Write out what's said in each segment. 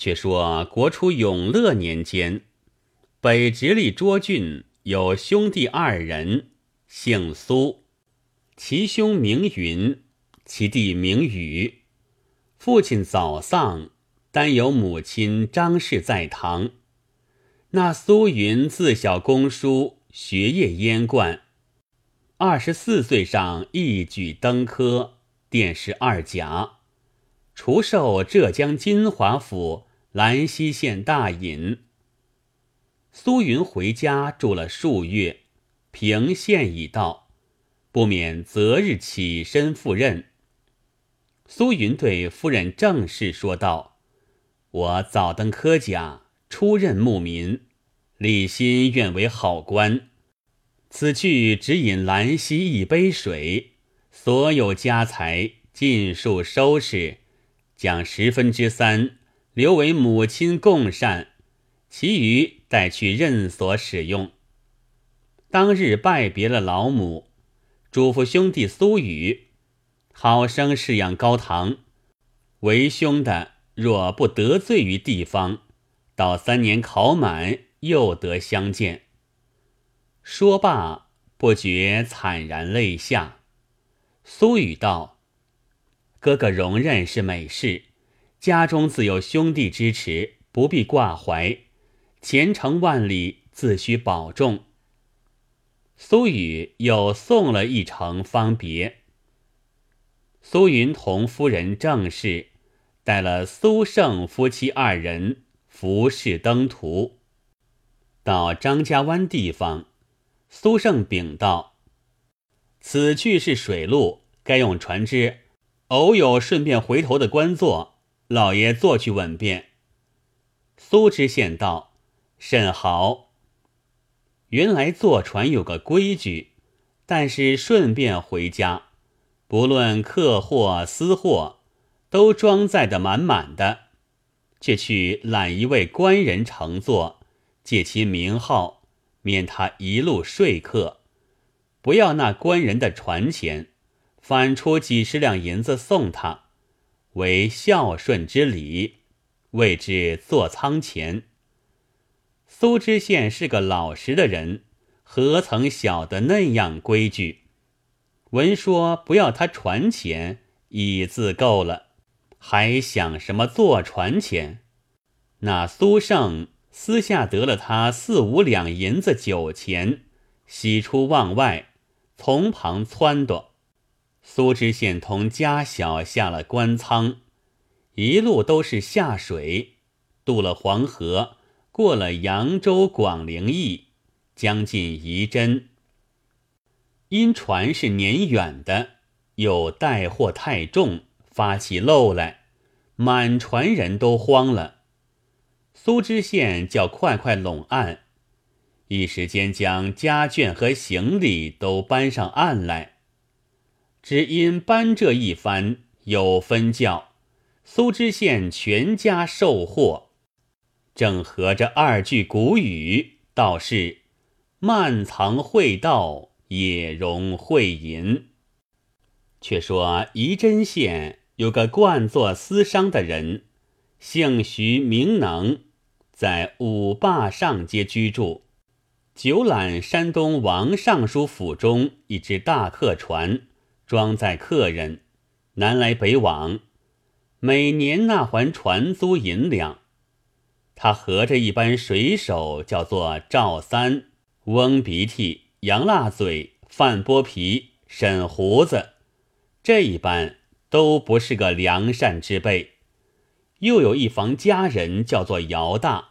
却说国初永乐年间，北直隶涿郡有兄弟二人，姓苏，其兄名云，其弟名宇。父亲早丧，单有母亲张氏在堂。那苏云自小攻书，学业焉贯。二十四岁上一举登科，殿试二甲，除授浙江金华府兰溪县大隐。苏云回家住了数月，平县已到，不免择日起身赴任。苏云对夫人郑氏说道：“我早登科甲，出任牧民，立心愿为好官。”此去只饮兰溪一杯水，所有家财尽数收拾，将十分之三留为母亲供膳，其余带去任所使用。当日拜别了老母，嘱咐兄弟苏宇，好生侍养高堂。为兄的若不得罪于地方，到三年考满，又得相见。说罢，不觉惨然泪下。苏语道：“哥哥容忍是美事，家中自有兄弟支持，不必挂怀。前程万里，自需保重。”苏雨又送了一程，方别。苏云同夫人郑氏带了苏胜夫妻二人服侍登途，到张家湾地方。苏胜禀道：“此去是水路，该用船只。偶有顺便回头的官座，老爷坐去稳便。”苏知县道：“甚好。原来坐船有个规矩，但是顺便回家，不论客货私货，都装载的满满的，却去揽一位官人乘坐，借其名号。”免他一路说客，不要那官人的船钱，反出几十两银子送他，为孝顺之礼，谓之坐仓钱。苏知县是个老实的人，何曾晓得那样规矩？闻说不要他船钱，已自够了，还想什么坐船钱？那苏胜。私下得了他四五两银子酒钱，喜出望外，从旁撺掇。苏知县同家小下了官仓，一路都是下水，渡了黄河，过了扬州、广陵驿，将近仪真。因船是年远的，又带货太重，发起漏来，满船人都慌了。苏知县叫快快拢岸，一时间将家眷和行李都搬上岸来。只因搬这一番有分教，苏知县全家受祸。正合着二句古语，道是“漫藏会道，也容会淫”。却说仪真县有个惯做私商的人，姓徐名能。在五坝上街居住，久揽山东王尚书府中一只大客船，装载客人，南来北往，每年纳还船租银两。他合着一班水手，叫做赵三、翁鼻涕、杨辣嘴、范剥皮、沈胡子，这一班都不是个良善之辈。又有一房家人，叫做姚大。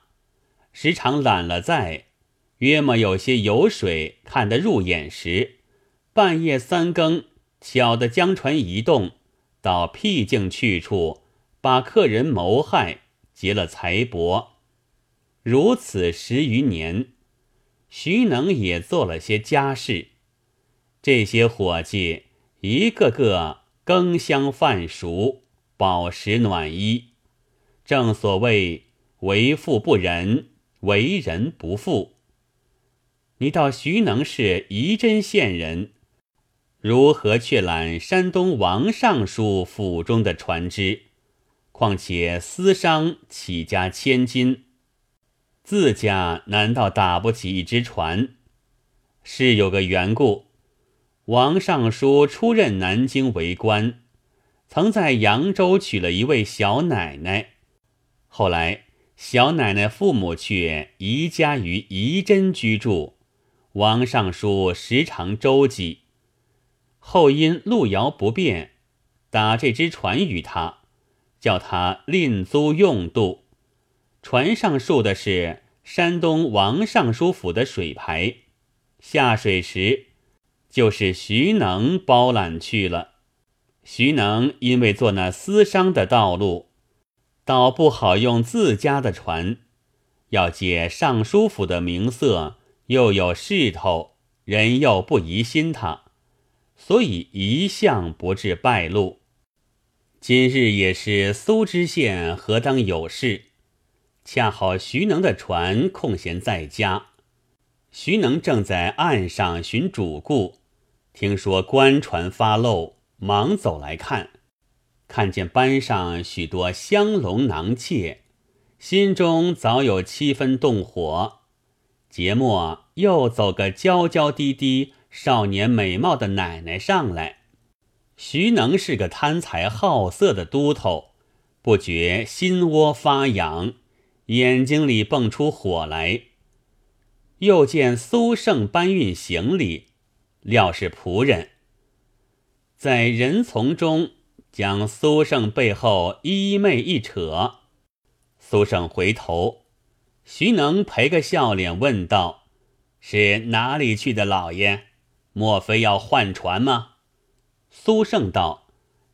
时常懒了在，约么有些油水看得入眼时，半夜三更巧的将船移动到僻静去处，把客人谋害，劫了财帛。如此十余年，徐能也做了些家事。这些伙计一个个羹香饭熟，饱食暖衣，正所谓为富不仁。为人不富，你到徐能是仪真县人，如何却揽山东王尚书府中的船只？况且私商起家千金，自家难道打不起一只船？是有个缘故。王尚书出任南京为官，曾在扬州娶了一位小奶奶，后来小奶奶父母却移家于仪真居住，王尚书时常周济。后因路遥不便，打这只船与他，叫他另租用度。船上竖的是山东王尚书府的水牌，下水时。就是徐能包揽去了。徐能因为做那私商的道路，倒不好用自家的船，要借尚书府的名色，又有势头，人又不疑心他，所以一向不致败露。今日也是苏知县何当有事，恰好徐能的船空闲在家，徐能正在岸上寻主顾。听说官船发漏，忙走来看，看见班上许多香笼囊妾，心中早有七分动火。节末又走个娇娇滴滴、少年美貌的奶奶上来。徐能是个贪财好色的都头，不觉心窝发痒，眼睛里蹦出火来。又见苏胜搬运行李。料是仆人，在人丛中将苏胜背后衣袂一扯，苏胜回头，徐能赔个笑脸问道：“是哪里去的老爷？莫非要换船吗？”苏胜道：“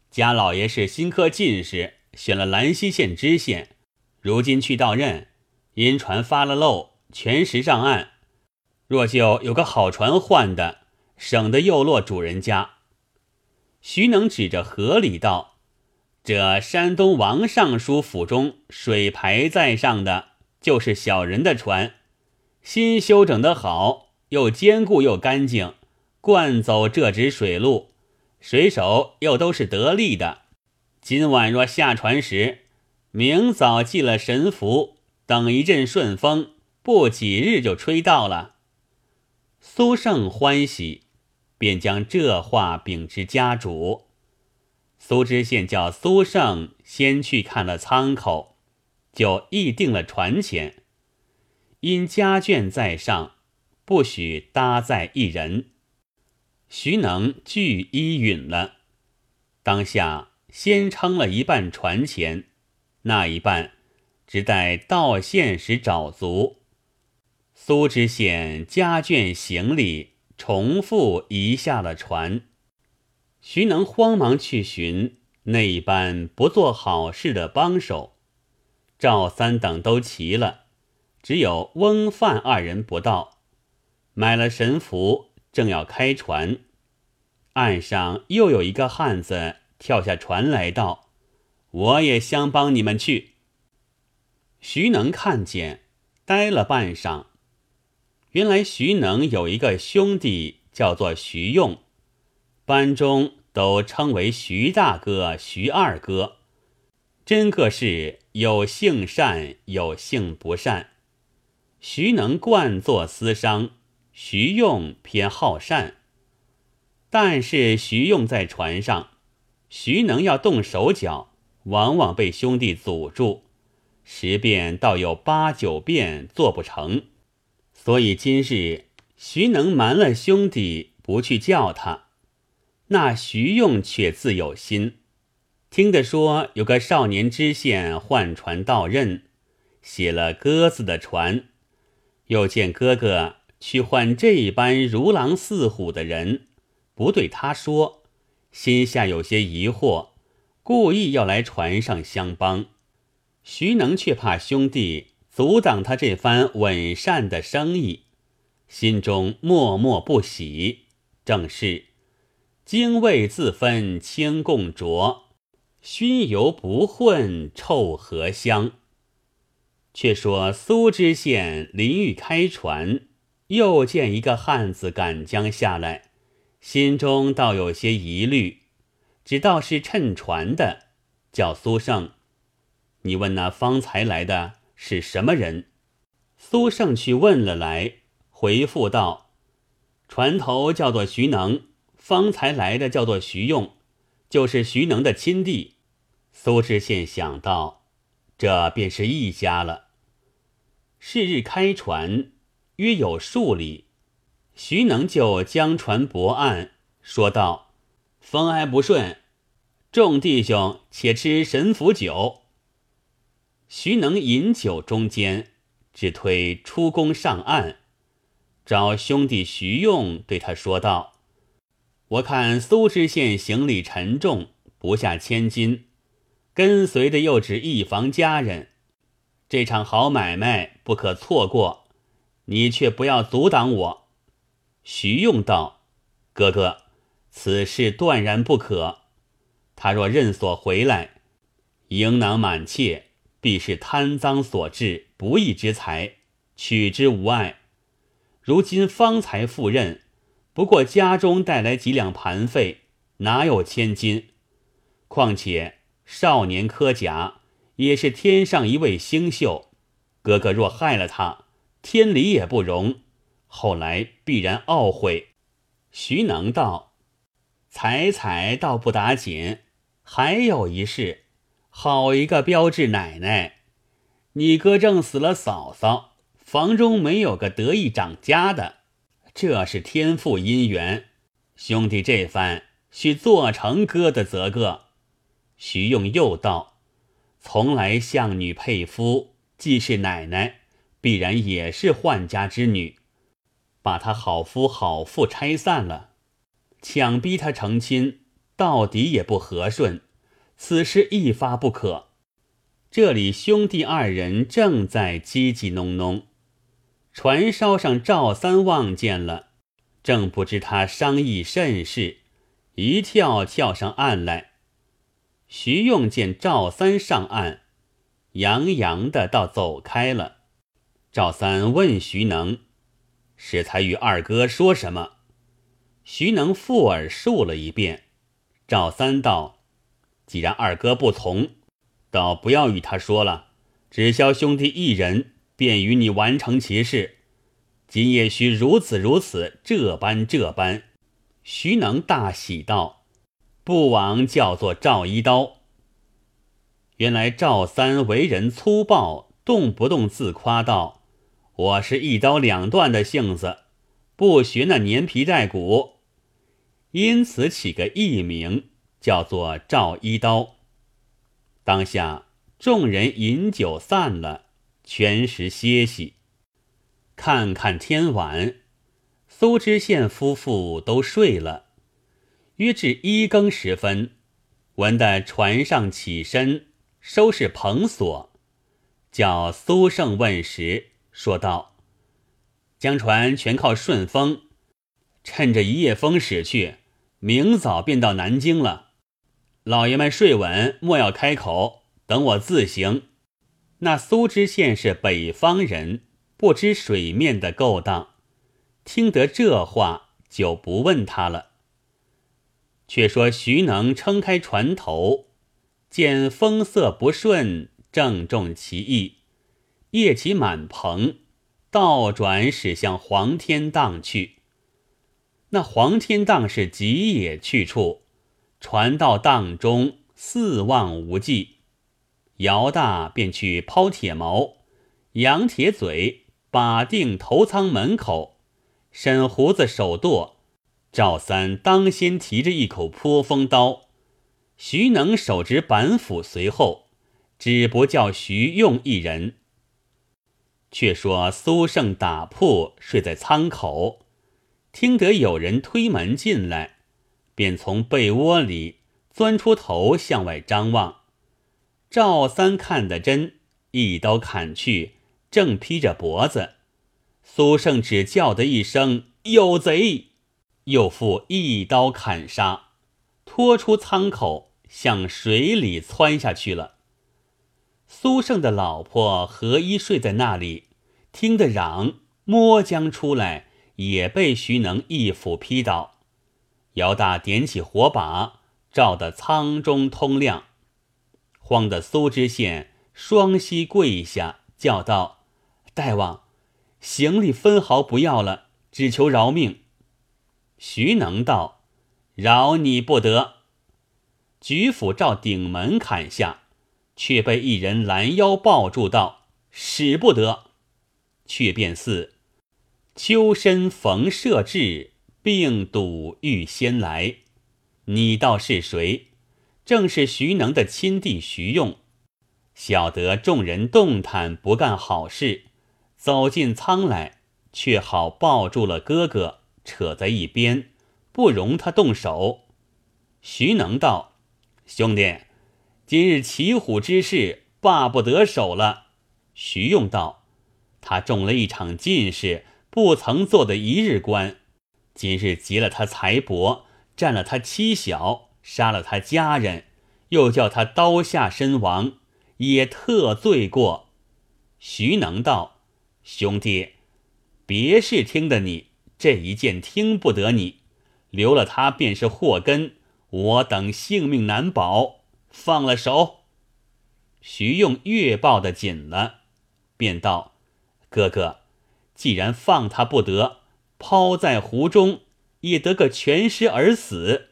家老爷是新科进士，选了兰溪县知县，如今去到任，因船发了漏，全时上岸。若就有个好船换的。”省得又落主人家。徐能指着河里道：“这山东王尚书府中水牌在上的，就是小人的船，新修整的好，又坚固又干净，惯走这只水路，水手又都是得力的。今晚若下船时，明早系了神符，等一阵顺风，不几日就吹到了。”苏胜欢喜。便将这话禀知家主，苏知县叫苏胜先去看了舱口，就议定了船钱。因家眷在上，不许搭载一人。徐能据依允了，当下先称了一半船钱，那一半只待到县时找足。苏知县家眷行李。重复移下了船，徐能慌忙去寻那一班不做好事的帮手，赵三等都齐了，只有翁范二人不到。买了神符，正要开船，岸上又有一个汉子跳下船来道：“我也相帮你们去。”徐能看见，呆了半晌。原来徐能有一个兄弟叫做徐用，班中都称为徐大哥、徐二哥，真个是有性善有性不善。徐能惯做私商，徐用偏好善。但是徐用在船上，徐能要动手脚，往往被兄弟阻住，十遍倒有八九遍做不成。所以今日徐能瞒了兄弟，不去叫他，那徐用却自有心。听得说有个少年知县换船到任，写了鸽子的船，又见哥哥去换这一般如狼似虎的人，不对他说，心下有些疑惑，故意要来船上相帮。徐能却怕兄弟。阻挡他这番稳善的生意，心中默默不喜。正是精卫自分清共浊，熏油不混臭何香。却说苏知县临欲开船，又见一个汉子赶江下来，心中倒有些疑虑，只道是趁船的，叫苏胜你问那方才来的是什么人？”苏胜去问了来，回复道：“船头叫做徐能，方才来的叫做徐用，就是徐能的亲弟。”苏知县想到，这便是一家了。是日开船，约有数里，徐能就将船泊岸，说道：“风哀不顺，众弟兄且吃神符酒。”徐能饮酒中间，只推出宫上岸，找兄弟徐用对他说道：“我看苏知县行李沉重，不下千金，跟随的又只一房家人。”这场好买卖不可错过，你却不要阻挡我。”徐用道：“哥哥，此事断然不可。他若认所回来，盈囊满切，必是贪赃所致，不义之财，取之无碍。如今方才赴任，不过家中带来几两盘费，哪有千金？况且少年科甲。”也是天上一位星宿，哥哥若害了他，天理也不容，后来必然懊悔。徐能道：“彩彩倒不打紧，还有一事，好一个标致奶奶！你哥正死了嫂嫂，房中没有个得意掌家的，这是天赋姻缘。兄弟这番须做成哥的则个。”徐用又道。从来相女配夫，既是奶奶，必然也是宦家之女。把他好夫好妇拆散了，强逼他成亲，到底也不和顺。此事一发不可。这里兄弟二人正在叽叽哝哝，船梢上赵三望见了，正不知他商议甚事，一跳跳上岸来。徐用见赵三上岸，洋洋的倒走开了。赵三问徐能：“适才与二哥说什么？”徐能附耳述了一遍。赵三道：“既然二哥不从，倒不要与他说了，只消兄弟一人，便与你完成其事。今夜须如此如此，这般这般。”徐能大喜道。不枉叫做赵一刀。原来赵三为人粗暴，动不动自夸道：“我是一刀两断的性子，不学那粘皮带骨。”因此起个艺名，叫做赵一刀。当下众人饮酒散了，全时歇息。看看天晚，苏知县夫妇都睡了。约至一更时分，闻得船上起身收拾蓬索，叫苏胜问时，说道：“将船全靠顺风，趁着一夜风驶去，明早便到南京了。老爷们睡稳，莫要开口，等我自行。”那苏知县是北方人，不知水面的勾当，听得这话，就不问他了。却说徐能撑开船头，见风色不顺，正中其意，夜起满棚，倒转驶向黄天荡去。那黄天荡是极野去处，船到荡中，四望无际。姚大便去抛铁锚，扬铁嘴，把定头舱门口，沈胡子手舵。赵三当先提着一口泼风刀，徐能手执板斧随后，只不叫徐用一人。却说苏胜打铺睡在舱口，听得有人推门进来，便从被窝里钻出头向外张望。赵三看得真，一刀砍去，正劈着脖子。苏胜只叫得一声：“有贼！”又复一刀砍杀，拖出舱口，向水里窜下去了。苏胜的老婆何一睡在那里，听得嚷，摸将出来，也被徐能一斧劈倒。姚大点起火把，照得舱中通亮，慌得苏知县双膝跪下，叫道：“大王，行李分毫不要了，只求饶命。”徐能道：“饶你不得。”举斧照顶门砍下，却被一人拦腰抱住，道：“使不得。”却便似秋深逢社至，病笃欲先来。你道是谁？正是徐能的亲弟徐用。晓得众人动弹，不干好事，走进仓来，却好抱住了哥哥，扯在一边，不容他动手。徐能道。兄弟，今日骑虎之事罢不得手了。徐用道：“他中了一场进士，不曾做的一日官，今日劫了他财帛，占了他妻小，杀了他家人，又叫他刀下身亡，也特罪过。”徐能道：“兄弟，别是听得你这一件听不得你，留了他便是祸根。”我等性命难保，放了手。徐用越抱得紧了，便道：“哥哥，既然放他不得，抛在湖中也得个全尸而死。”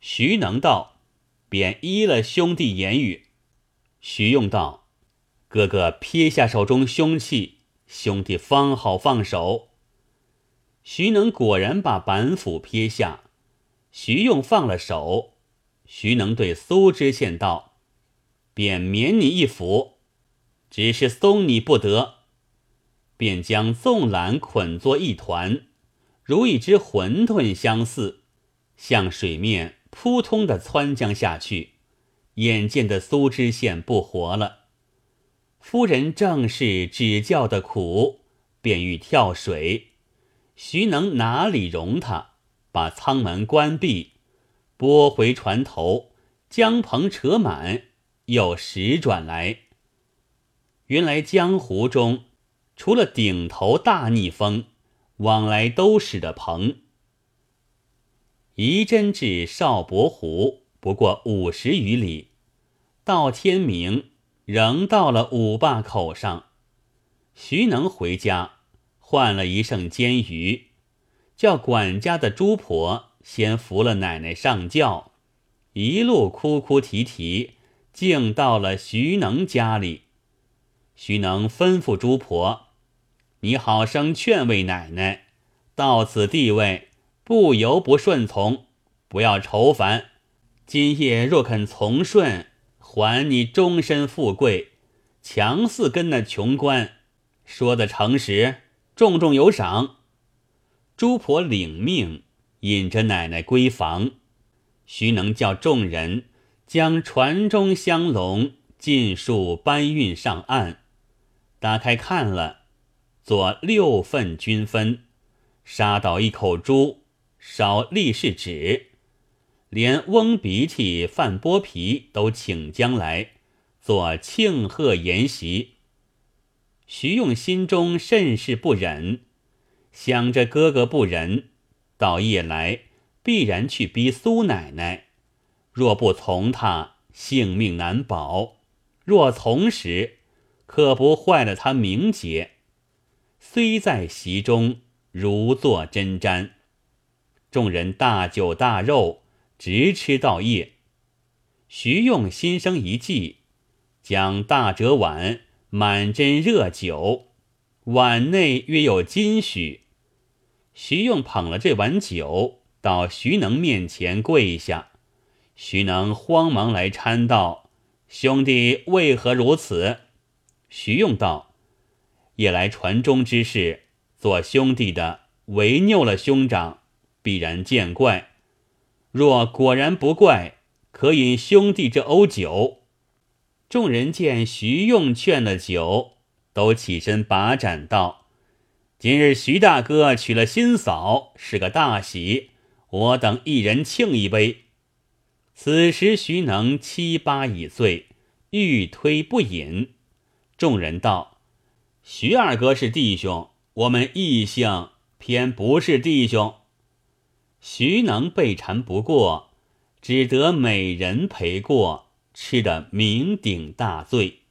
徐能道：“便依了兄弟言语。”徐用道：“哥哥撇下手中凶器，兄弟方好放手。”徐能果然把板斧撇下。徐用放了手，徐能对苏知县道：“便免你一斧，只是松你不得。”便将纵缆捆作一团，如一只馄饨相似，向水面扑通的窜将下去。眼见的苏知县不活了，夫人正是只叫的苦，便欲跳水，徐能哪里容他？把舱门关闭，拨回船头，将篷扯满，又时转来。原来江湖中，除了顶头大逆风，往来都使的篷。仪真至少伯湖，不过五十余里，到天明，仍到了五坝口上。徐能回家，换了一剩煎鱼。叫管家的朱婆先扶了奶奶上轿，一路哭哭啼啼，竟到了徐能家里。徐能吩咐朱婆：“你好生劝慰奶奶，到此地位，不由不顺从，不要愁烦。今夜若肯从顺，还你终身富贵。强似跟那穷官，说的诚实，重重有赏。”朱婆领命，引着奶奶归房。徐能叫众人将船中香笼尽数搬运上岸。打开看了，做六份均分，杀倒一口猪，烧立式纸，连翁鼻涕、饭剥皮都请将来，做庆贺筵席。徐用心中甚是不忍。想着哥哥不仁，到夜来必然去逼苏奶奶。若不从他，性命难保；若从时，可不坏了他名节。虽在席中，如坐针毡。众人大酒大肉，直吃到夜。徐用心生一计，将大折碗满斟热酒，碗内约有金许。徐用捧了这碗酒到徐能面前跪下，徐能慌忙来搀道：“兄弟为何如此？”徐用道：“夜来船中之事，做兄弟的违拗了兄长，必然见怪。若果然不怪，可饮兄弟这瓯酒。”众人见徐用劝了酒，都起身把盏道。今日徐大哥娶了新嫂，是个大喜，我等一人庆一杯。此时徐能七八已醉，欲推不饮。众人道：“徐二哥是弟兄，我们异姓偏不是弟兄。”徐能被缠不过，只得美人陪过，吃得酩酊大醉。